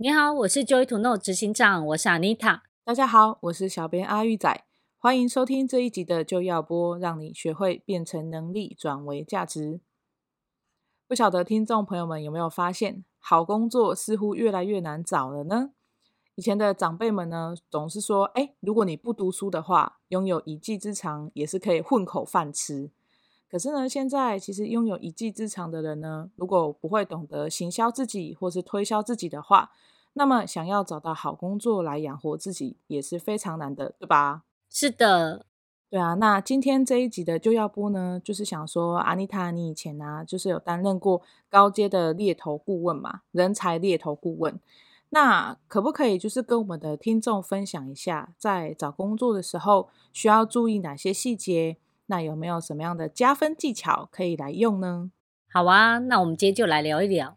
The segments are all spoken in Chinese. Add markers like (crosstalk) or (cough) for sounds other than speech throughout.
你好，我是 Joy to Know 执行长，我是 Anita。大家好，我是小编阿玉仔，欢迎收听这一集的就要播，让你学会变成能力转为价值。不晓得听众朋友们有没有发现，好工作似乎越来越难找了呢？以前的长辈们呢，总是说，哎，如果你不读书的话，拥有一技之长也是可以混口饭吃。可是呢，现在其实拥有一技之长的人呢，如果不会懂得行销自己或是推销自己的话，那么想要找到好工作来养活自己也是非常难的，对吧？是的，对啊。那今天这一集的就要播呢，就是想说，阿妮塔，你以前呢、啊，就是有担任过高阶的猎头顾问嘛，人才猎头顾问。那可不可以就是跟我们的听众分享一下，在找工作的时候需要注意哪些细节？那有没有什么样的加分技巧可以来用呢？好啊，那我们今天就来聊一聊。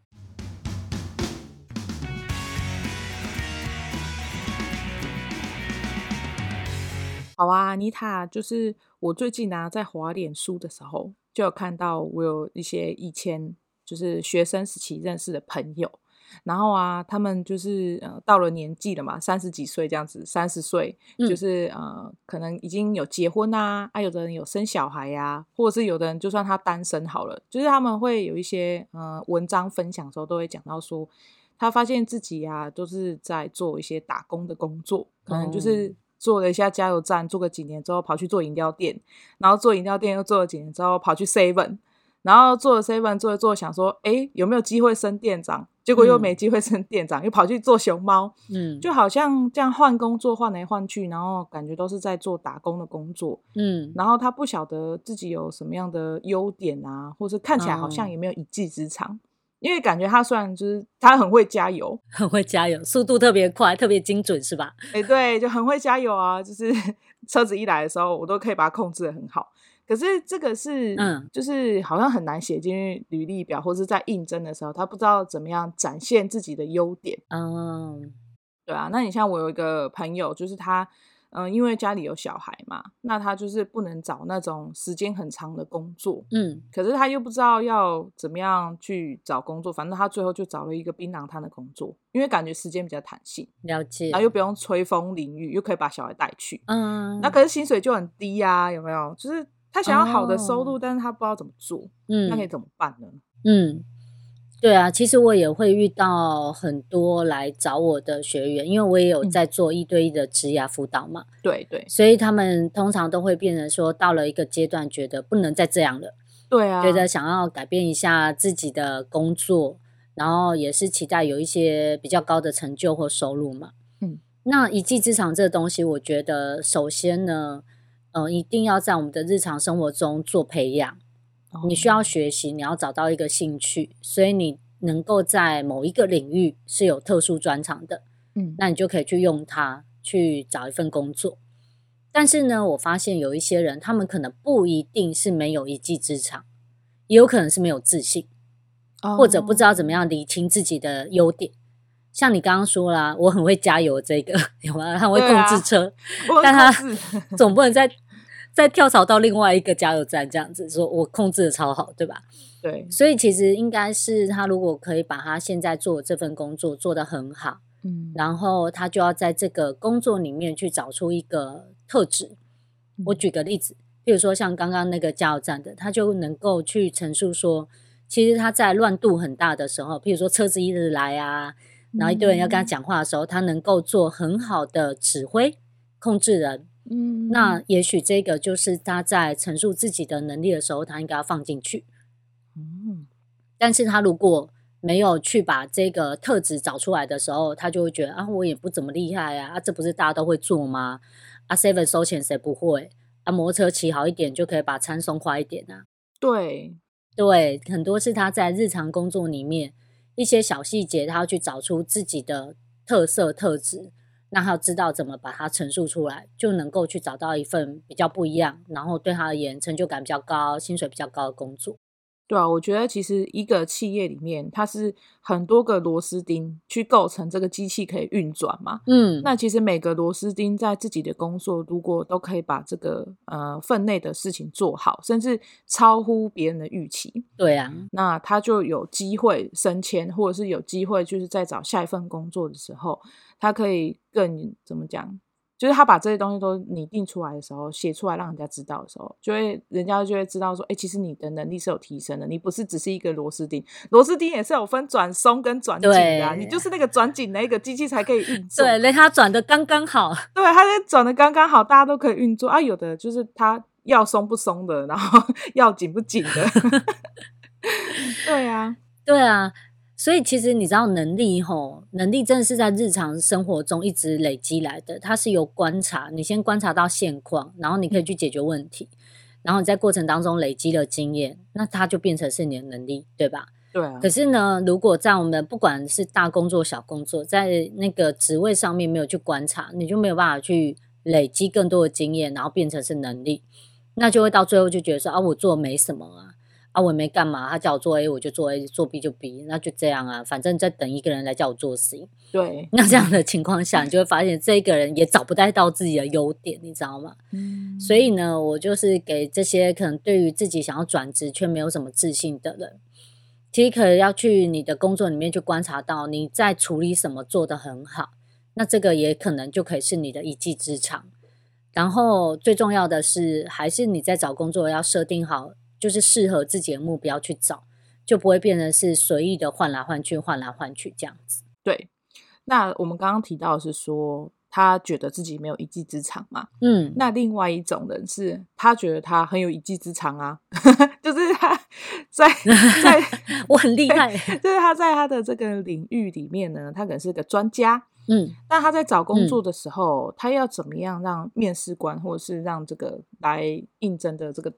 好啊，妮塔，就是我最近啊，在滑脸书的时候，就有看到我有一些以前就是学生时期认识的朋友。然后啊，他们就是呃到了年纪了嘛，三十几岁这样子，三十岁就是、嗯、呃可能已经有结婚啊，啊有的人有生小孩呀、啊，或者是有的人就算他单身好了，就是他们会有一些呃文章分享的时候都会讲到说，他发现自己、啊、都是在做一些打工的工作，可能就是。做了一下加油站，做个几年之后跑去做饮料店，然后做饮料店又做了几年之后跑去 Seven，然后做了 Seven 做一做想说，哎有没有机会升店长？结果又没机会升店长，嗯、又跑去做熊猫，嗯，就好像这样换工作换来换去，然后感觉都是在做打工的工作，嗯，然后他不晓得自己有什么样的优点啊，或是看起来好像也没有一技之长，嗯、因为感觉他虽然就是他很会加油，(laughs) 很会加油，速度特别快，特别精准，是吧？哎、欸，对，就很会加油啊，就是 (laughs) 车子一来的时候，我都可以把它控制的很好。可是这个是，嗯，就是好像很难写进履历表，或是在应征的时候，他不知道怎么样展现自己的优点。嗯，对啊。那你像我有一个朋友，就是他，嗯，因为家里有小孩嘛，那他就是不能找那种时间很长的工作。嗯，可是他又不知道要怎么样去找工作，反正他最后就找了一个槟榔摊的工作，因为感觉时间比较弹性，了解，然后又不用吹风淋雨，又可以把小孩带去。嗯，那可是薪水就很低呀，有没有？就是。他想要好的收入，哦、但是他不知道怎么做，嗯，那可以怎么办呢？嗯，对啊，其实我也会遇到很多来找我的学员，因为我也有在做一对一的职涯辅导嘛，对对，所以他们通常都会变成说，到了一个阶段，觉得不能再这样了，对啊，觉得想要改变一下自己的工作，然后也是期待有一些比较高的成就或收入嘛，嗯，那一技之长这个东西，我觉得首先呢。嗯、呃，一定要在我们的日常生活中做培养。你需要学习，你要找到一个兴趣，所以你能够在某一个领域是有特殊专长的，嗯，那你就可以去用它去找一份工作。但是呢，我发现有一些人，他们可能不一定是没有一技之长，也有可能是没有自信，哦、或者不知道怎么样理清自己的优点。像你刚刚说啦，我很会加油，这个 (laughs) 有吗？他会控制车，啊、但他 (laughs) 总不能再再跳槽到另外一个加油站这样子，说我控制的超好，对吧？对，所以其实应该是他如果可以把他现在做的这份工作做得很好，嗯，然后他就要在这个工作里面去找出一个特质。嗯、我举个例子，比如说像刚刚那个加油站的，他就能够去陈述说，其实他在乱度很大的时候，譬如说车子一直来啊。然后一堆人要跟他讲话的时候，他能够做很好的指挥控制人。嗯，那也许这个就是他在陈述自己的能力的时候，他应该要放进去。嗯，但是他如果没有去把这个特质找出来的时候，他就会觉得啊，我也不怎么厉害啊，啊，这不是大家都会做吗？啊，seven 收钱谁不会？啊，摩托车骑好一点就可以把餐送快一点啊。对，对，很多是他在日常工作里面一些小细节，他要去找出自己的特色特质。让他知道怎么把它陈述出来，就能够去找到一份比较不一样，然后对他而言成就感比较高、薪水比较高的工作。对啊，我觉得其实一个企业里面，它是很多个螺丝钉去构成这个机器可以运转嘛。嗯，那其实每个螺丝钉在自己的工作，如果都可以把这个呃分内的事情做好，甚至超乎别人的预期，对啊，那他就有机会升迁，或者是有机会就是在找下一份工作的时候，他可以更怎么讲？就是他把这些东西都拟定出来的时候，写出来让人家知道的时候，就会人家就会知道说，哎、欸，其实你的能力是有提升的，你不是只是一个螺丝钉，螺丝钉也是有分转松跟转紧的、啊，你就是那个转紧那个机器才可以运 (laughs) 作。对，让它转的刚刚好。(laughs) 对，它在转的刚刚好，大家都可以运作啊。有的就是它要松不松的，然后 (laughs) 要紧不紧的。对啊，对啊。所以其实你知道能力吼，能力真的是在日常生活中一直累积来的。它是由观察，你先观察到现况，然后你可以去解决问题，然后你在过程当中累积了经验，那它就变成是你的能力，对吧？对啊。可是呢，如果在我们不管是大工作小工作，在那个职位上面没有去观察，你就没有办法去累积更多的经验，然后变成是能力，那就会到最后就觉得说啊，我做没什么啊。啊，我也没干嘛，他叫我做 A，我就做 A；做 B 就 B，那就这样啊。反正在等一个人来叫我做 C。对，那这样的情况下，你就会发现这个人也找不到自己的优点，你知道吗？嗯。所以呢，我就是给这些可能对于自己想要转职却没有什么自信的人，其实可能要去你的工作里面去观察到你在处理什么做得很好，那这个也可能就可以是你的一技之长。然后最重要的是，还是你在找工作要设定好。就是适合自己的目标去找，就不会变成是随意的换来换去、换来换去这样子。对，那我们刚刚提到的是说，他觉得自己没有一技之长嘛。嗯，那另外一种人是他觉得他很有一技之长啊，(laughs) 就是他 (laughs) 在在 (laughs) 我很厉害，就是他在他的这个领域里面呢，他可能是个专家。嗯，那他在找工作的时候，嗯、他要怎么样让面试官或者是让这个来应征的这个。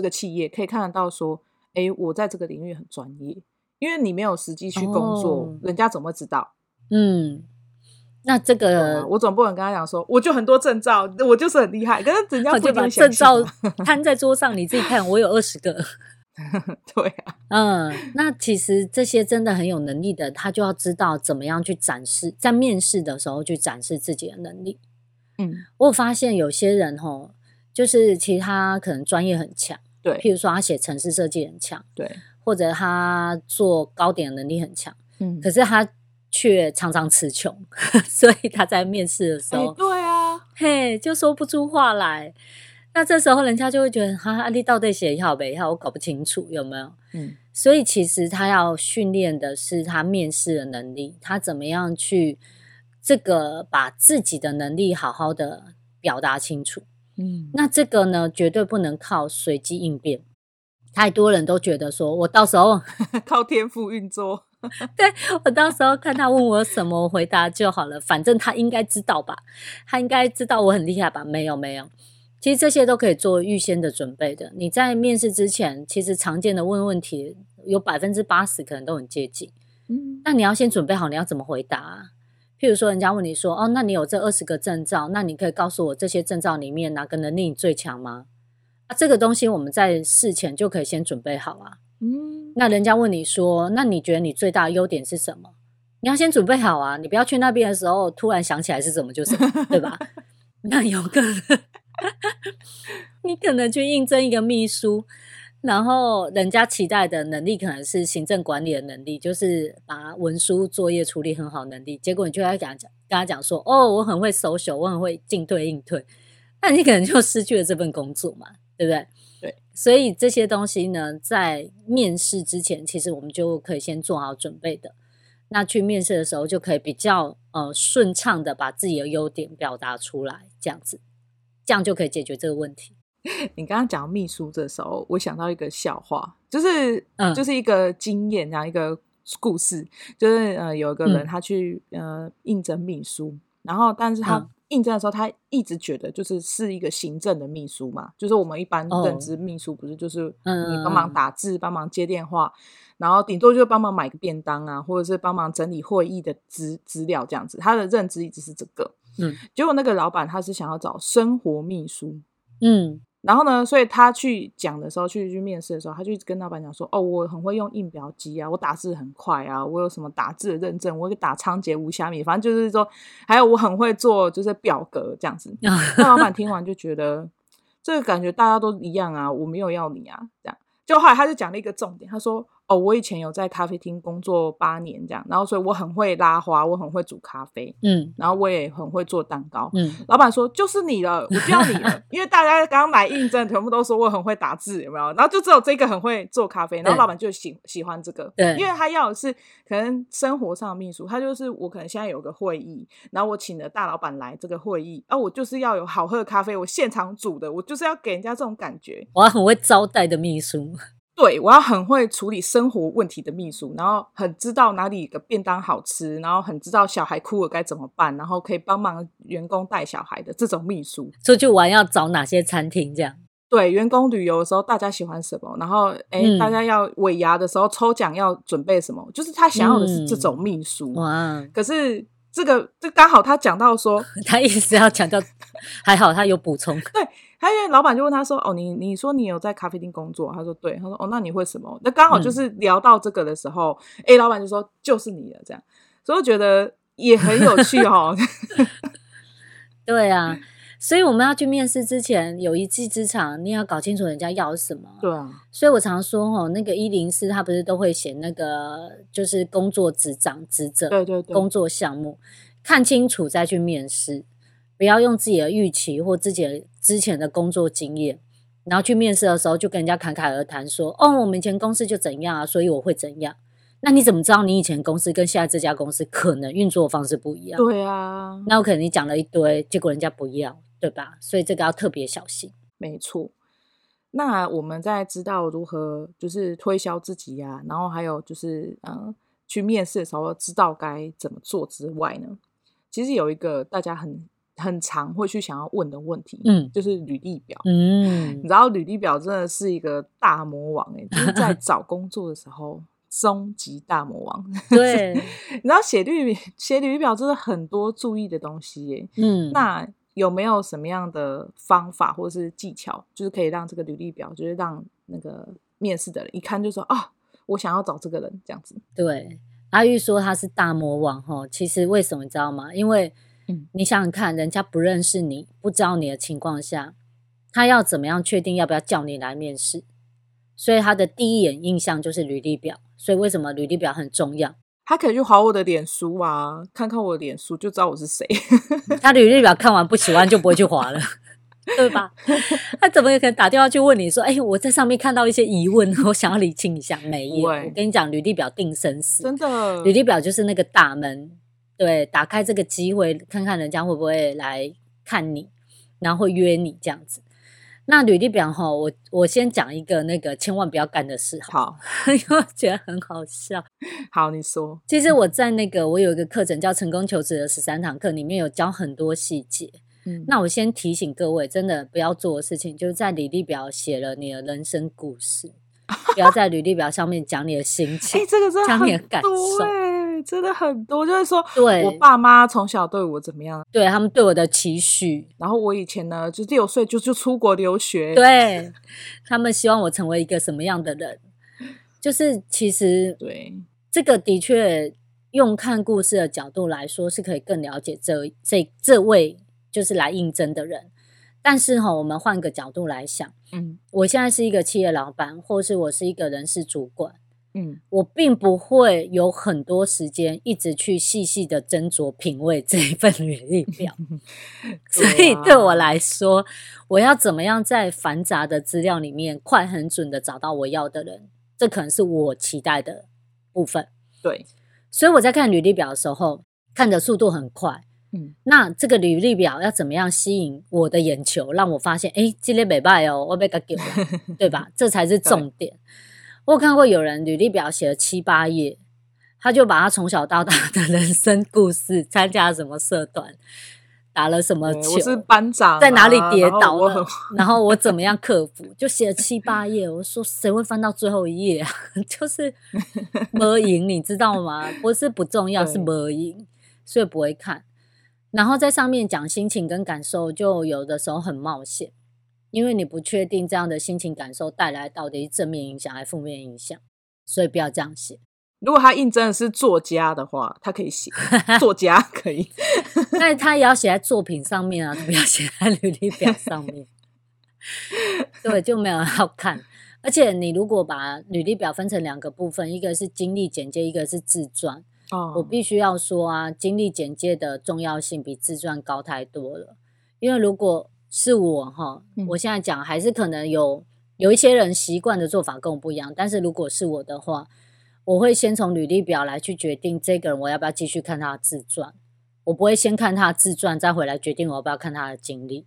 这个企业可以看得到，说，哎，我在这个领域很专业，因为你没有实际去工作，哦、人家怎么知道？嗯，那这个我总不能跟他讲说，我就很多证照，我就是很厉害，可是人家不一定相信。证照 (laughs) 摊在桌上，你自己看，我有二十个。(laughs) 对啊，嗯，那其实这些真的很有能力的，他就要知道怎么样去展示，在面试的时候去展示自己的能力。嗯，我发现有些人吼。就是其他可能专业很强，对，譬如说他写城市设计很强，对，或者他做糕点的能力很强，嗯，可是他却常常词穷，(laughs) 所以他在面试的时候，欸、对啊，嘿，就说不出话来。那这时候人家就会觉得，哈，你到底写好没好？我搞不清楚有没有？嗯，所以其实他要训练的是他面试的能力，他怎么样去这个把自己的能力好好的表达清楚。嗯，那这个呢，绝对不能靠随机应变。太多人都觉得说，我到时候 (laughs) 靠天赋运作。对，我到时候看他问我什么，我回答就好了。反正他应该知道吧？他应该知道我很厉害吧？没有，没有。其实这些都可以做预先的准备的。你在面试之前，其实常见的问问题有百分之八十可能都很接近。嗯，那你要先准备好，你要怎么回答啊？譬如说，人家问你说：“哦，那你有这二十个证照，那你可以告诉我这些证照里面哪个能力你最强吗？”啊，这个东西我们在事前就可以先准备好啊。嗯，那人家问你说：“那你觉得你最大的优点是什么？”你要先准备好啊，你不要去那边的时候突然想起来是什么就是什么，对吧？(laughs) 那有可能，(laughs) 你可能去应征一个秘书。然后人家期待的能力可能是行政管理的能力，就是把文书作业处理很好能力。结果你就要跟他讲，跟他讲说：“哦，我很会 social，我很会进退应退。”那你可能就失去了这份工作嘛，对不对？对。所以这些东西呢，在面试之前，其实我们就可以先做好准备的。那去面试的时候就可以比较呃顺畅的把自己的优点表达出来，这样子，这样就可以解决这个问题。你刚刚讲秘书这时候，我想到一个笑话，就是嗯，就是一个经验，然后一个故事，就是呃，有一个人他去、嗯、呃应征秘书，然后但是他应征的时候，他一直觉得就是是一个行政的秘书嘛，就是我们一般认知秘书不是就是你帮忙打字、帮忙接电话，然后顶多就帮忙买个便当啊，或者是帮忙整理会议的资资料这样子。他的认知一直是这个，嗯，结果那个老板他是想要找生活秘书，嗯。然后呢，所以他去讲的时候，去去面试的时候，他就跟老板讲说：“哦，我很会用印表机啊，我打字很快啊，我有什么打字的认证，我打仓颉无虾米，反正就是说，还有我很会做就是表格这样子。(laughs) ”那老板听完就觉得这个感觉大家都一样啊，我没有要你啊，这样。就后来他就讲了一个重点，他说。哦，我以前有在咖啡厅工作八年，这样，然后所以我很会拉花，我很会煮咖啡，嗯，然后我也很会做蛋糕，嗯。老板说就是你了，我不要你了，因为大家刚刚来应征，全部都说我很会打字，有没有？然后就只有这个很会做咖啡，然后老板就喜喜欢这个，对，因为他要的是可能生活上的秘书，他就是我可能现在有个会议，然后我请了大老板来这个会议，啊，我就是要有好喝的咖啡，我现场煮的，我就是要给人家这种感觉，我很会招待的秘书。对，我要很会处理生活问题的秘书，然后很知道哪里的便当好吃，然后很知道小孩哭了该怎么办，然后可以帮忙员工带小孩的这种秘书。出去玩要找哪些餐厅？这样。对，员工旅游的时候大家喜欢什么？然后哎，大家要尾牙的时候抽奖要准备什么？就是他想要的是这种秘书。哇、嗯！可是这个这刚好他讲到说，(laughs) 他一直要强调，(laughs) 还好他有补充。对。他因为老板就问他说：“哦，你你说你有在咖啡厅工作？”他说：“对。”他说：“哦，那你会什么？”那刚好就是聊到这个的时候，哎、嗯，老板就说：“就是你了。”这样，所以我觉得也很有趣哦。(laughs) 对啊，所以我们要去面试之前，有一技之长，你要搞清楚人家要什么。对啊，所以我常说哦，那个一零四他不是都会写那个就是工作职掌职责，对对对，工作项目看清楚再去面试。不要用自己的预期或自己的之前的工作经验，然后去面试的时候就跟人家侃侃而谈说：“哦，我们以前公司就怎样啊，所以我会怎样。”那你怎么知道你以前公司跟现在这家公司可能运作方式不一样？对啊，那我可能你讲了一堆，结果人家不要，对吧？所以这个要特别小心。没错。那我们在知道如何就是推销自己呀、啊，然后还有就是嗯，去面试的时候知道该怎么做之外呢，其实有一个大家很。很常会去想要问的问题，嗯，就是履历表，嗯，你知道履历表真的是一个大魔王哎、欸，就是在 (laughs) 找工作的时候，终极大魔王。对，(laughs) 你知道写履写履历表真的很多注意的东西耶、欸，嗯，那有没有什么样的方法或者是技巧，就是可以让这个履历表，就是让那个面试的人一看就说啊，我想要找这个人这样子。对，阿玉说他是大魔王哈，其实为什么你知道吗？因为你想想看，人家不认识你，不知道你的情况下，他要怎么样确定要不要叫你来面试？所以他的第一眼印象就是履历表。所以为什么履历表很重要？他可以去划我的脸书啊，看看我的脸书就知道我是谁。他履历表看完不喜欢就不会去划了，对吧？(laughs) 他怎么也可能打电话去问你说：“哎，我在上面看到一些疑问，我想要理清一下。”没有，我跟你讲，履历表定生死，真的，履历表就是那个大门。对，打开这个机会，看看人家会不会来看你，然后会约你这样子。那履历表哈，我我先讲一个那个千万不要干的事，好，(laughs) 因为我觉得很好笑。好，你说。其实我在那个我有一个课程叫《成功求职的十三堂课》，里面有教很多细节。嗯，那我先提醒各位，真的不要做的事情，就是在履历表写了你的人生故事，不要在履历表上面讲你的心情，(laughs) 哎，这个真的讲你的感受。真的很多，就是说，对。我爸妈从小对我怎么样，对他们对我的期许，然后我以前呢，就六岁就就出国留学，对他们希望我成为一个什么样的人，就是其实对这个的确用看故事的角度来说，是可以更了解这这这位就是来应征的人，但是哈，我们换个角度来想，嗯，我现在是一个企业老板，或是我是一个人事主管。嗯，我并不会有很多时间一直去细细的斟酌品味这一份履历表，(laughs) 所以对我来说，我要怎么样在繁杂的资料里面快很准的找到我要的人，这可能是我期待的部分。对，所以我在看履历表的时候，看的速度很快。嗯，那这个履历表要怎么样吸引我的眼球，让我发现，哎，今天没拜哦，我被他丢了，(laughs) 对吧？这才是重点。我看过有人履历表写了七八页，他就把他从小到大的人生故事，参加什么社团。打了什么球？我是班长，在哪里跌倒了？然后，然后我怎么样克服？就写了七八页。我说谁会翻到最后一页啊？(laughs) 就是 (laughs) 没赢，你知道吗？不是不重要，是没赢，所以不会看。然后在上面讲心情跟感受，就有的时候很冒险，因为你不确定这样的心情感受带来到底是正面影响还是负面影响，所以不要这样写。如果他应征的是作家的话，他可以写作家 (laughs) 可以，但他也要写在作品上面啊，(laughs) 不要写在履历表上面。对，就没有好看。而且你如果把履历表分成两个部分，一个是经历简介，一个是自传。哦，我必须要说啊，经历简介的重要性比自传高太多了。因为如果是我哈，我现在讲还是可能有有一些人习惯的做法跟我不一样，但是如果是我的话。我会先从履历表来去决定这个人我要不要继续看他的自传，我不会先看他的自传再回来决定我要不要看他的经历。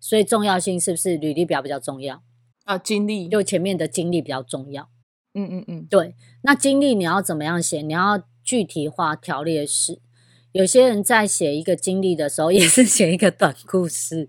所以重要性是不是履历表比较重要啊？经历就前面的经历比较重要。嗯嗯嗯，对。那经历你要怎么样写？你要具体化条列式。有些人在写一个经历的时候，(laughs) 也是写一个短故事，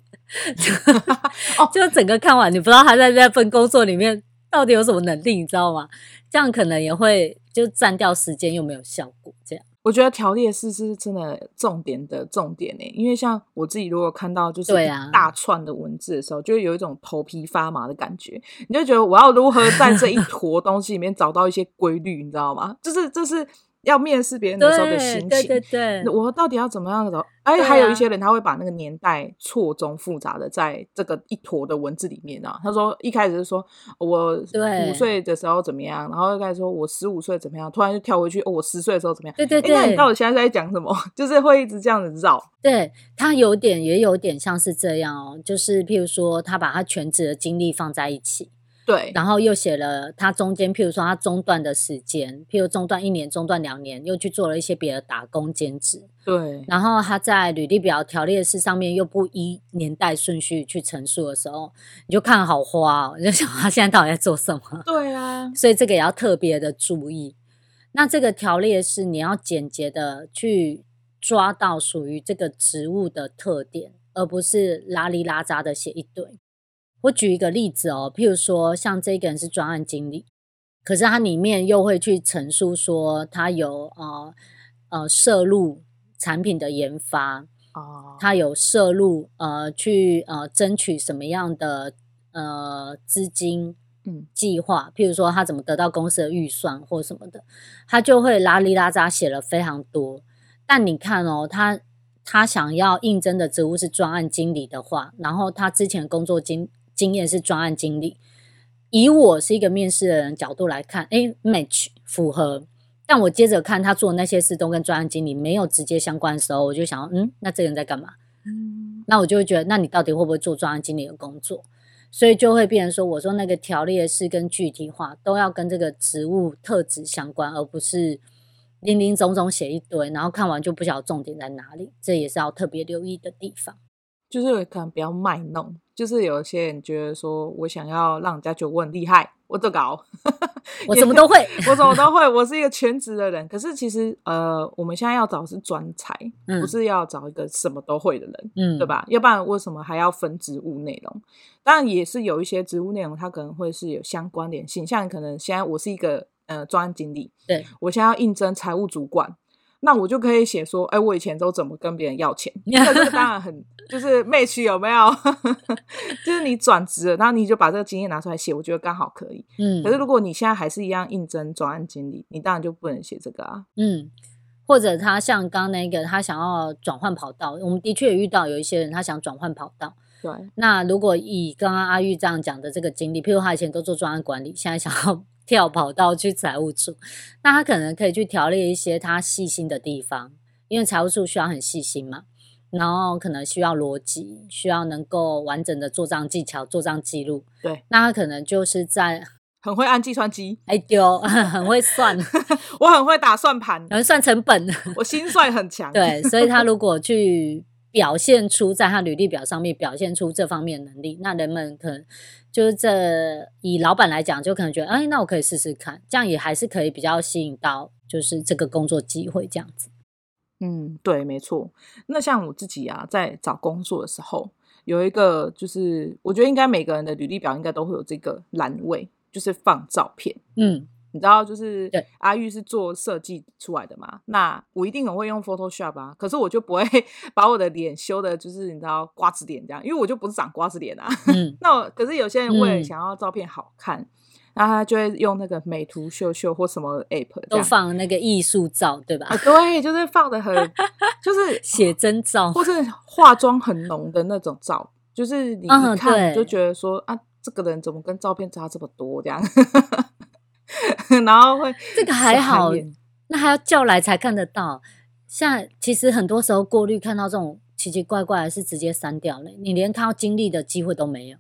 (laughs) 就整个看完，你不知道他在那份工作里面。到底有什么能力，你知道吗？这样可能也会就占掉时间，又没有效果。这样，我觉得条列式是真的重点的重点呢。因为像我自己，如果看到就是大串的文字的时候，就会有一种头皮发麻的感觉。你就觉得我要如何在这一坨东西里面找到一些规律，你知道吗？就是，就是。要面试别人的时候的心情，对对对，我到底要怎么样的？哎，还有一些人他会把那个年代错综复杂的在这个一坨的文字里面啊。他说一开始是说我五岁的时候怎么样，然后又开始说我十五岁怎么样，突然就跳回去哦，我十岁的时候怎么样？对对对，那你到底现在在讲什么？(laughs) 就是会一直这样子绕。对，他有点也有点像是这样哦，就是譬如说他把他全职的精力放在一起。对，然后又写了他中间，譬如说他中断的时间，譬如中断一年、中断两年，又去做了一些别的打工兼职。对，然后他在履历表条列式上面又不依年代顺序去陈述的时候，你就看好花哦，(laughs) 你就想他现在到底在做什么？对啊，所以这个也要特别的注意。那这个条列式你要简洁的去抓到属于这个职务的特点，而不是拉里拉杂的写一堆。我举一个例子哦，譬如说，像这个人是专案经理，可是他里面又会去陈述说他有呃呃涉入产品的研发哦，他有涉入呃去呃争取什么样的呃资金嗯计划，譬如说他怎么得到公司的预算或什么的，他就会拉里拉扎写了非常多。但你看哦，他他想要应征的职务是专案经理的话，然后他之前工作经经验是专案经理，以我是一个面试的人角度来看，诶，match 符合。但我接着看他做的那些事都跟专案经理没有直接相关的时候，我就想，嗯，那这个人在干嘛？嗯，那我就会觉得，那你到底会不会做专案经理的工作？所以就会变成说，我说那个条列式跟具体化都要跟这个职务特质相关，而不是林林总总写一堆，然后看完就不晓得重点在哪里。这也是要特别留意的地方。就是可能比较卖弄，就是有些人觉得说，我想要让人家觉得我很厉害，我这搞，(laughs) 我什么都会，我什么都会，我是一个全职的人。可是其实，呃，我们现在要找的是专才，嗯、不是要找一个什么都会的人，嗯，对吧？要不然为什么还要分职务内容？当然也是有一些职务内容，它可能会是有相关联性，像可能现在我是一个呃专案经理，对，我现在要应征财务主管。那我就可以写说，哎，我以前都怎么跟别人要钱？那 (laughs) 这个当然很就是 match 有没有？(laughs) 就是你转职了，然后你就把这个经验拿出来写，我觉得刚好可以。嗯，可是如果你现在还是一样应征专案经理，你当然就不能写这个啊。嗯，或者他像刚刚那个，他想要转换跑道，我们的确也遇到有一些人他想转换跑道。对，那如果以刚刚阿玉这样讲的这个经历，譬如他以前都做专案管理，现在想要。跳跑道去财务处，那他可能可以去条列一些他细心的地方，因为财务处需要很细心嘛，然后可能需要逻辑，需要能够完整的做账技巧、做账记录。对，那他可能就是在 (laughs) 很会按计算机，哎丢，(laughs) 很会算，(laughs) 我很会打算盘，很会算成本，我心算很强。对，所以他如果去表现出在他履历表上面表现出这方面的能力，那人们可能就是这以老板来讲，就可能觉得，哎，那我可以试试看，这样也还是可以比较吸引到，就是这个工作机会这样子。嗯，对，没错。那像我自己啊，在找工作的时候，有一个就是，我觉得应该每个人的履历表应该都会有这个栏位。就是放照片，嗯，你知道，就是阿玉是做设计出来的嘛，那我一定很会用 Photoshop 啊，可是我就不会 (laughs) 把我的脸修的，就是你知道瓜子脸这样，因为我就不是长瓜子脸啊。嗯，(laughs) 那我可是有些人为了想要照片好看，然后他就会用那个美图秀秀或什么 App 都放那个艺术照，对吧？啊，对，就是放的很，(laughs) 就是写真照，或是化妆很浓的那种照，就是你一看就觉得说、嗯、啊。这个人怎么跟照片差这么多？这样，(laughs) 然后会这个还好，那还要叫来才看得到。像其实很多时候过滤看到这种奇奇怪怪的，是直接删掉了，你连看到经历的机会都没有。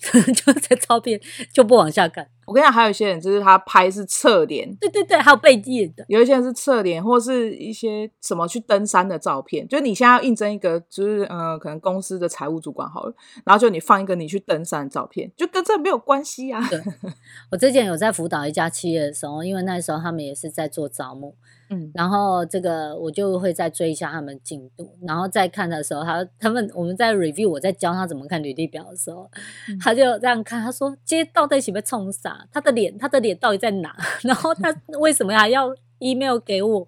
(laughs) 就在照片就不往下看。我跟你讲，还有一些人就是他拍是侧脸，对对对，还有背景的。有一些人是侧脸，或是一些什么去登山的照片。就你现在要应征一个，就是呃，可能公司的财务主管好了，然后就你放一个你去登山的照片，就跟这没有关系啊。对，(laughs) 我之前有在辅导一家企业的时候，因为那时候他们也是在做招募。嗯，然后这个我就会再追一下他们进度，然后再看的时候，他他们我们在 review，我在教他怎么看履历表的时候，嗯、他就这样看，他说：“这到底是被冲啥？他的脸，他的脸到底在哪？(laughs) 然后他为什么还要 email 给我？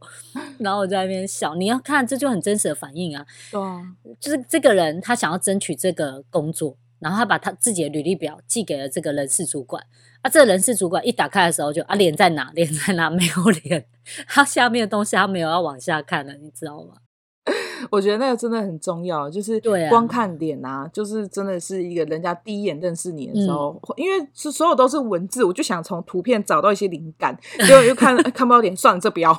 然后我在那边笑。你要看，这就很真实的反应啊。对啊，就是这个人他想要争取这个工作，然后他把他自己的履历表寄给了这个人事主管。”啊，这个人事主管一打开的时候就啊，脸在哪？脸在哪？(laughs) 没有脸，他下面的东西他没有要往下看了，你知道吗？我觉得那个真的很重要，就是光看脸啊，啊就是真的是一个人家第一眼认识你的时候，嗯、因为是所有都是文字，我就想从图片找到一些灵感，结果又看 (laughs) 看不到脸，算了，这不要，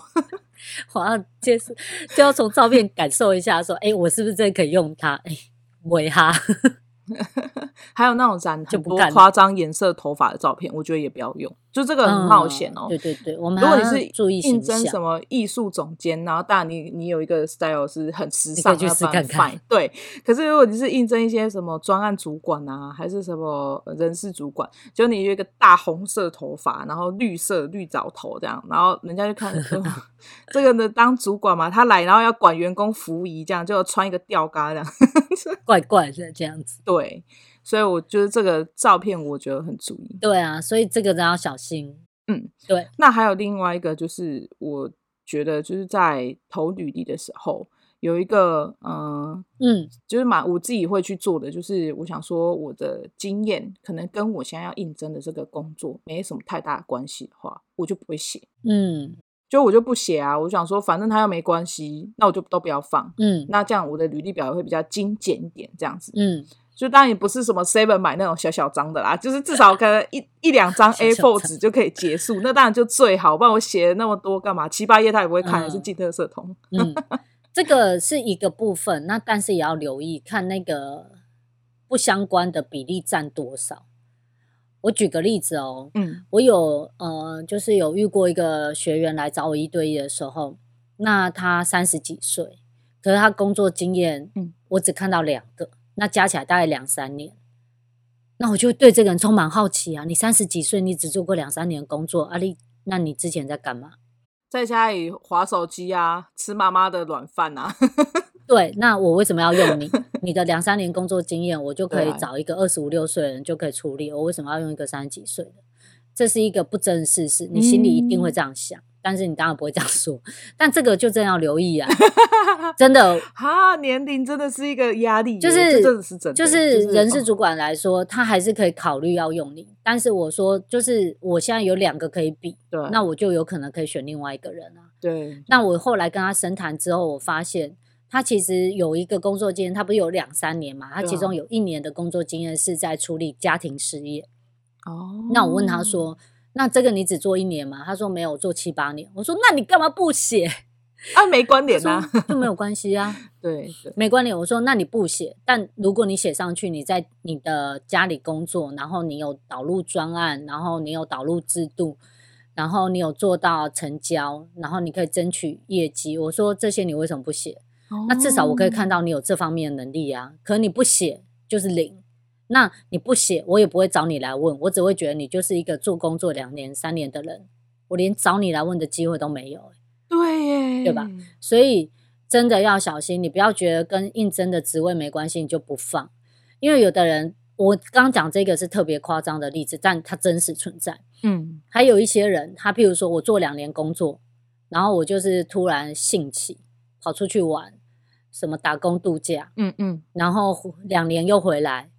好像就是，就要从照片感受一下，说，哎，我是不是真的可以用它？哎，维哈。(laughs) 还有那种染很多夸张颜色头发的照片，我觉得也不要用，就这个很冒险哦。嗯、对对对，我们如果你是应征什么艺术总监，然后当然你你有一个 style 是很时尚，去试看看。对，可是如果你是应征一些什么专案主管啊，还是什么人事主管，就你有一个大红色头发，然后绿色绿藻头这样，然后人家就看 (laughs) 这个呢当主管嘛，他来然后要管员工服仪，这样就穿一个吊嘎这样，(laughs) 怪怪的这样子。对。所以我觉得这个照片我觉得很注意。对啊，所以这个都要小心。嗯，对。那还有另外一个，就是我觉得就是在投履历的时候，有一个呃嗯，就是蛮我自己会去做的，就是我想说我的经验可能跟我现在要应征的这个工作没什么太大的关系的话，我就不会写。嗯，就我就不写啊。我想说，反正他又没关系，那我就都不要放。嗯，那这样我的履历表也会比较精简一点，这样子。嗯。就当然也不是什么 Seven 买那种小小张的啦，就是至少可能一 (laughs) 一两张 A4 纸就可以结束，那当然就最好。不然我写了那么多干嘛？七八页他也不会看，嗯、是进特色桶。嗯，(laughs) 这个是一个部分，那但是也要留意看那个不相关的比例占多少。我举个例子哦，嗯，我有呃，就是有遇过一个学员来找我一对一的时候，那他三十几岁，可是他工作经验，嗯，我只看到两个。那加起来大概两三年，那我就对这个人充满好奇啊！你三十几岁，你只做过两三年工作，阿、啊、丽，那你之前在干嘛？在家里划手机啊，吃妈妈的软饭啊。(laughs) 对，那我为什么要用你？(laughs) 你的两三年工作经验，我就可以找一个二十五六岁的人就可以处理。我为什么要用一个三十几岁的？这是一个不争的事实，你心里一定会这样想。嗯但是你当然不会这样说，但这个就真要留意啊！(laughs) 真的哈，年龄真的是一个压力，就是真的是真的，就是人事主管来说，他还是可以考虑要用你。但是我说，就是我现在有两个可以比，对，那我就有可能可以选另外一个人啊。对，那我后来跟他深谈之后，我发现他其实有一个工作经验，他不是有两三年嘛？他其中有一年的工作经验是在处理家庭事业。哦，那我问他说。那这个你只做一年吗？他说没有，做七八年。我说那你干嘛不写？啊，没关联啊，就没有关系啊。(laughs) 对，对，没关联。我说那你不写，但如果你写上去，你在你的家里工作，然后你有导入专案，然后你有导入制度，然后你有做到成交，然后你可以争取业绩。我说这些你为什么不写？哦，那至少我可以看到你有这方面的能力啊。可你不写就是零。那你不写，我也不会找你来问，我只会觉得你就是一个做工作两年、三年的人，我连找你来问的机会都没有。对耶，对吧？所以真的要小心，你不要觉得跟应征的职位没关系，你就不放。因为有的人，我刚讲这个是特别夸张的例子，但它真实存在。嗯，还有一些人，他譬如说我做两年工作，然后我就是突然兴起跑出去玩，什么打工度假，嗯嗯，然后两年又回来。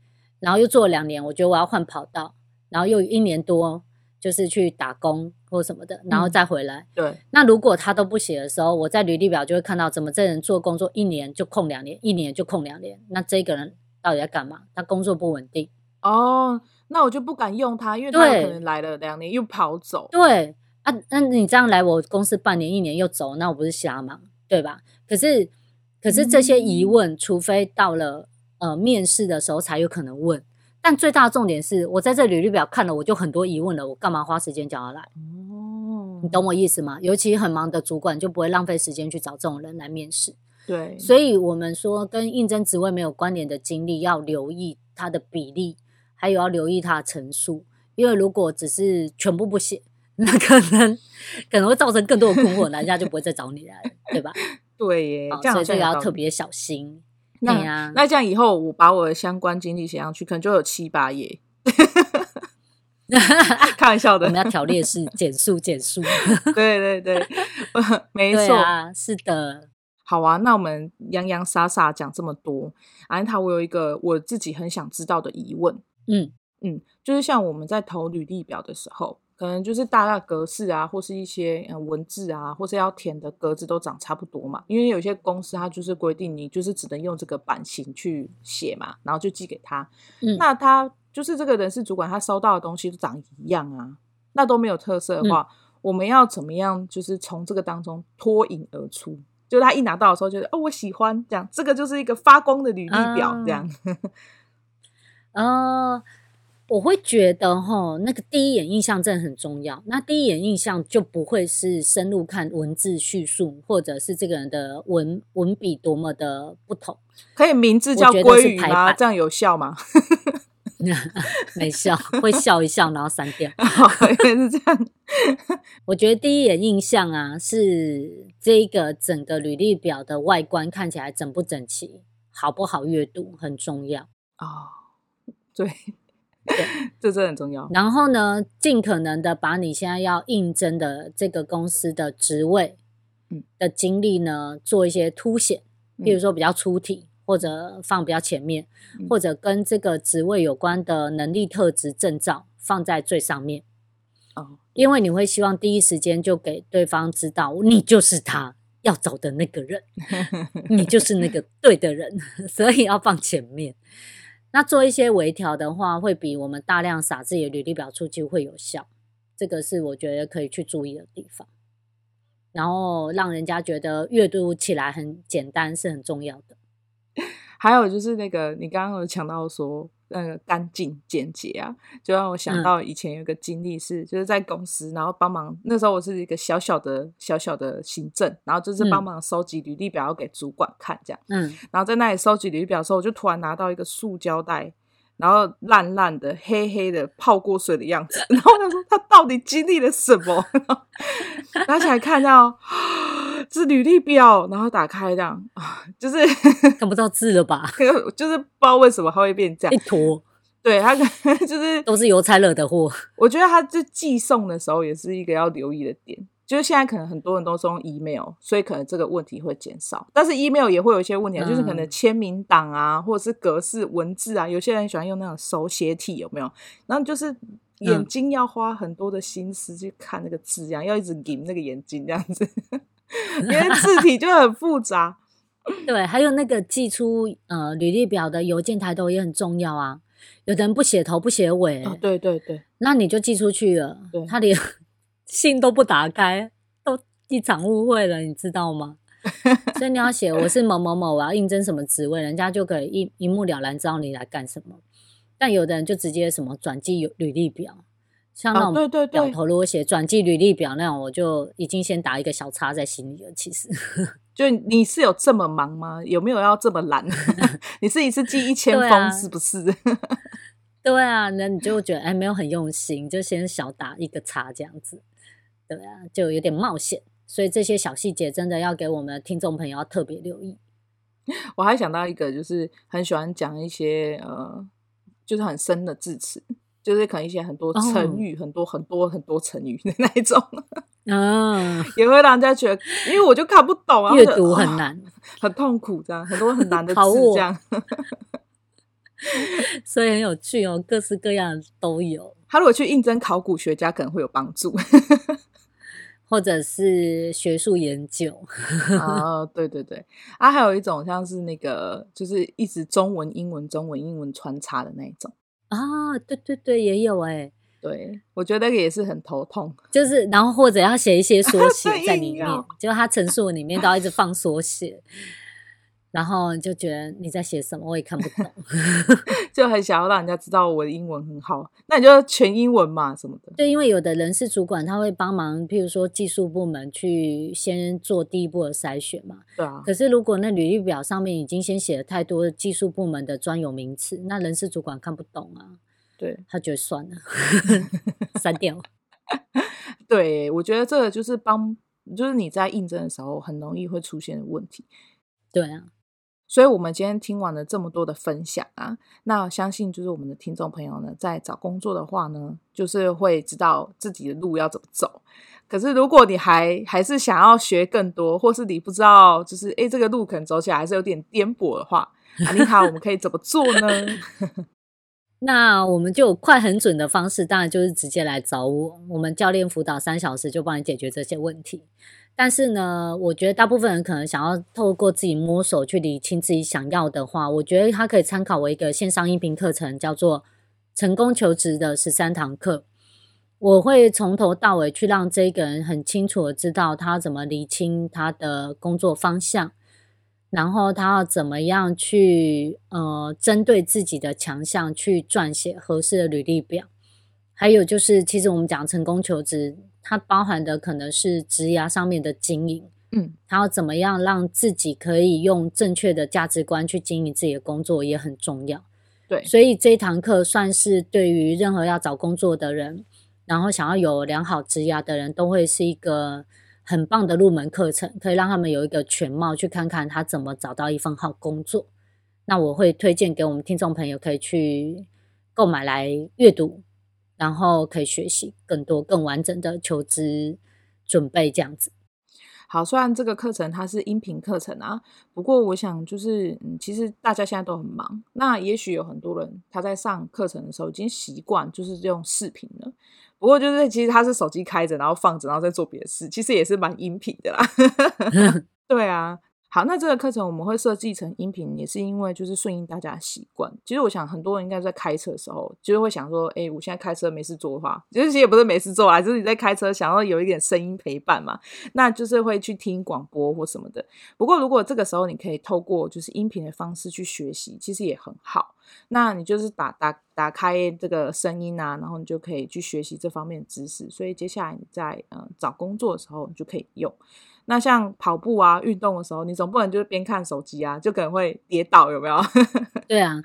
然后又做了两年，我觉得我要换跑道，然后又一年多就是去打工或什么的，然后再回来。嗯、对。那如果他都不写的时候，我在履历表就会看到，怎么这人做工作一年就空两年，一年就空两年，那这个人到底在干嘛？他工作不稳定。哦，那我就不敢用他，因为他可能来了两年又跑走。对啊，那你这样来我公司半年一年又走，那我不是瞎忙，对吧？可是，可是这些疑问，嗯、除非到了。呃，面试的时候才有可能问，但最大的重点是我在这履历表看了，我就很多疑问了，我干嘛花时间叫他来？哦，你懂我意思吗？尤其很忙的主管就不会浪费时间去找这种人来面试。对，所以我们说跟应征职位没有关联的经历要留意它的比例，还有要留意它的陈述，因为如果只是全部不写，那可能可能会造成更多的困惑，人家就不会再找你来了，对吧？(laughs) 对耶，这样所以这个要特别小心。那啊，那这样以后我把我的相关经历写上去，可能就有七八页。(laughs) 开玩笑的，我们要条列式减速，减速。对对对，(laughs) 没错啊，是的。好啊，那我们洋洋洒洒讲这么多，安塔，我有一个我自己很想知道的疑问。嗯嗯，就是像我们在投履历表的时候。可能就是大概格式啊，或是一些文字啊，或是要填的格子都长差不多嘛。因为有些公司它就是规定你就是只能用这个版型去写嘛，然后就寄给他。嗯，那他就是这个人事主管，他收到的东西都长一样啊，那都没有特色的话，嗯，我们要怎么样？就是从这个当中脱颖而出，就他一拿到的时候，觉得哦，我喜欢这样，这个就是一个发光的履历表这样。啊。Uh, uh 我会觉得哈，那个第一眼印象真的很重要。那第一眼印象就不会是深入看文字叙述，或者是这个人的文文笔多么的不同。可以名字叫鲑鱼吗？这样有效吗？(laughs) 没笑，会笑一笑，然后删掉。(laughs) 原来是这样。(laughs) 我觉得第一眼印象啊，是这个整个履历表的外观看起来整不整齐，好不好阅读很重要哦。对。对，这真的很重要。然后呢，尽可能的把你现在要应征的这个公司的职位，的经历呢，做一些凸显，比如说比较出体，或者放比较前面，或者跟这个职位有关的能力特质证照放在最上面。哦，因为你会希望第一时间就给对方知道，你就是他要找的那个人，(laughs) 你就是那个对的人，所以要放前面。那做一些微调的话，会比我们大量撒自己的履历表出去会有效。这个是我觉得可以去注意的地方。然后让人家觉得阅读起来很简单是很重要的。(laughs) 还有就是那个你刚刚有讲到说。那个干净简洁啊，就让我想到以前有一个经历是，就是在公司，然后帮忙。那时候我是一个小小的小小的行政，然后就是帮忙收集履历表要给主管看这样。嗯，然后在那里收集履历表的时候，我就突然拿到一个塑胶袋，然后烂烂的、黑黑的、泡过水的样子。(laughs) 然后他说他到底经历了什么？(laughs) 拿起来看到。是履历表，然后打开这样啊，(laughs) 就是看不到字了吧？(laughs) 就是不知道为什么它会变这样一坨。对，他可能就是 (laughs) 都是邮差惹的祸。我觉得他这寄送的时候也是一个要留意的点。就是现在可能很多人都是用 email，所以可能这个问题会减少。但是 email 也会有一些问题啊，就是可能签名档啊，或者是格式文字啊，有些人喜欢用那种手写体，有没有？然后就是眼睛要花很多的心思去看那个字，这样要一直盯那个眼睛这样子。(laughs) 因为字体就很复杂，(laughs) 对，还有那个寄出呃履历表的邮件抬头也很重要啊。有的人不写头不写尾，哦，对对对，那你就寄出去了，他连 (laughs) 信都不打开，都一场误会了，你知道吗？所以你要写我是某某某，我要应征什么职位，人家就可以一一目了然知道你来干什么。但有的人就直接什么转寄履历表，像那种表头如果写转寄履历表那种，我就已经先打一个小叉在心里了。其实，(laughs) 就你是有这么忙吗？有没有要这么懒？(laughs) 你是一次寄一千封是不是？(laughs) 对啊，那你就觉得哎，没有很用心，就先小打一个叉这样子。对啊，就有点冒险，所以这些小细节真的要给我们的听众朋友要特别留意。我还想到一个，就是很喜欢讲一些呃，就是很深的字词，就是可能一些很多成语，哦、很多很多很多成语 (laughs) 的那一种。(laughs) 嗯、哦，(laughs) 也会让人家觉得，因为我就看不懂啊，阅读很难，很痛苦，这样很多很难的字这样。所以很有趣哦，各式各样的都有。他如果去应征考古学家，可能会有帮助，或者是学术研究。哦，对对对，啊，还有一种像是那个，就是一直中文、英文、中文、英文穿插的那一种。啊，对对对，也有哎。对，我觉得那个也是很头痛。就是，然后或者要写一些缩写 (laughs) 在里面，就他陈述里面都要一直放缩写。然后就觉得你在写什么，我也看不懂，(laughs) 就很想要让人家知道我的英文很好。那你就全英文嘛，什么的。对，因为有的人事主管他会帮忙，譬如说技术部门去先做第一步的筛选嘛。对啊。可是如果那履历表上面已经先写了太多技术部门的专有名词，那人事主管看不懂啊。对，他觉得算了，(laughs) 删掉。(laughs) 对，我觉得这个就是帮，就是你在应征的时候很容易会出现的问题。对啊。所以，我们今天听完了这么多的分享啊，那相信就是我们的听众朋友呢，在找工作的话呢，就是会知道自己的路要怎么走。可是，如果你还还是想要学更多，或是你不知道，就是诶这个路可能走起来还是有点颠簸的话，你好，我们可以怎么做呢？(laughs) 那我们就快很准的方式，当然就是直接来找我，我们教练辅导三小时就帮你解决这些问题。但是呢，我觉得大部分人可能想要透过自己摸索去理清自己想要的话，我觉得他可以参考我一个线上音频课程，叫做《成功求职的十三堂课》。我会从头到尾去让这个人很清楚的知道他怎么理清他的工作方向，然后他要怎么样去呃针对自己的强项去撰写合适的履历表。还有就是，其实我们讲成功求职。它包含的可能是职涯上面的经营，嗯，然后怎么样让自己可以用正确的价值观去经营自己的工作也很重要。对，所以这一堂课算是对于任何要找工作的人，然后想要有良好职涯的人都会是一个很棒的入门课程，可以让他们有一个全貌去看看他怎么找到一份好工作。那我会推荐给我们听众朋友可以去购买来阅读。然后可以学习更多、更完整的求职准备，这样子。好，虽然这个课程它是音频课程啊，不过我想就是，嗯，其实大家现在都很忙。那也许有很多人他在上课程的时候已经习惯就是用视频了，不过就是其实他是手机开着，然后放着，然后再做别的事，其实也是蛮音频的啦。(laughs) (laughs) 对啊。好，那这个课程我们会设计成音频，也是因为就是顺应大家习惯。其实我想很多人应该在开车的时候，就是会想说，哎，我现在开车没事做的话，其实也不是没事做啊，就是你在开车想要有一点声音陪伴嘛，那就是会去听广播或什么的。不过如果这个时候你可以透过就是音频的方式去学习，其实也很好。那你就是打打打开这个声音啊，然后你就可以去学习这方面的知识。所以接下来你在呃找工作的时候，你就可以用。那像跑步啊、运动的时候，你总不能就是边看手机啊，就可能会跌倒，有没有？(laughs) 对啊，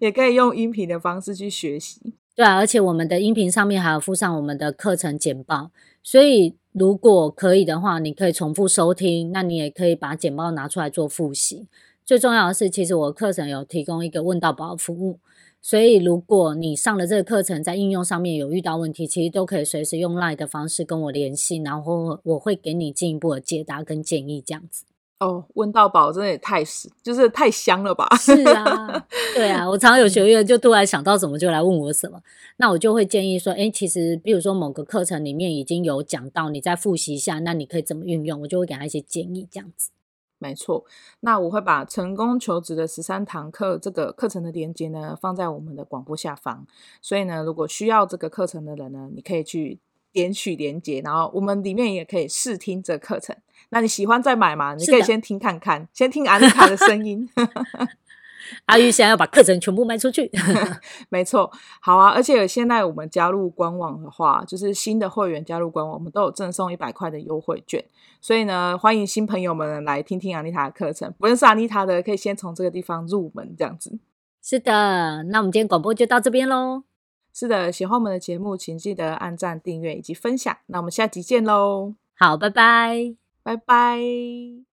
也可以用音频的方式去学习。对啊，而且我们的音频上面还有附上我们的课程简报，所以如果可以的话，你可以重复收听，那你也可以把简报拿出来做复习。最重要的是，其实我的课程有提供一个问到宝服务。所以，如果你上了这个课程，在应用上面有遇到问题，其实都可以随时用 LINE 的方式跟我联系，然后我会给你进一步的解答跟建议，这样子。哦，问到宝真的也太实，就是太香了吧？(laughs) 是啊，对啊，(laughs) 我常常有学员就突然想到什么就来问我什么，那我就会建议说，哎，其实比如说某个课程里面已经有讲到，你再复习一下，那你可以怎么运用？我就会给他一些建议，这样子。没错，那我会把成功求职的十三堂课这个课程的连接呢，放在我们的广播下方，所以呢，如果需要这个课程的人呢，你可以去点取连接，然后我们里面也可以试听这课程。那你喜欢再买嘛？你可以先听看看，先听安妮卡的声音。(laughs) 阿玉现在要把课程全部卖出去，(laughs) 没错。好啊，而且现在我们加入官网的话，就是新的会员加入官网，我们都有赠送一百块的优惠券。所以呢，欢迎新朋友们来听听阿妮塔的课程。不认识安妮塔的，可以先从这个地方入门，这样子。是的，那我们今天广播就到这边喽。是的，喜欢我们的节目，请记得按赞、订阅以及分享。那我们下集见喽！好，拜拜，拜拜。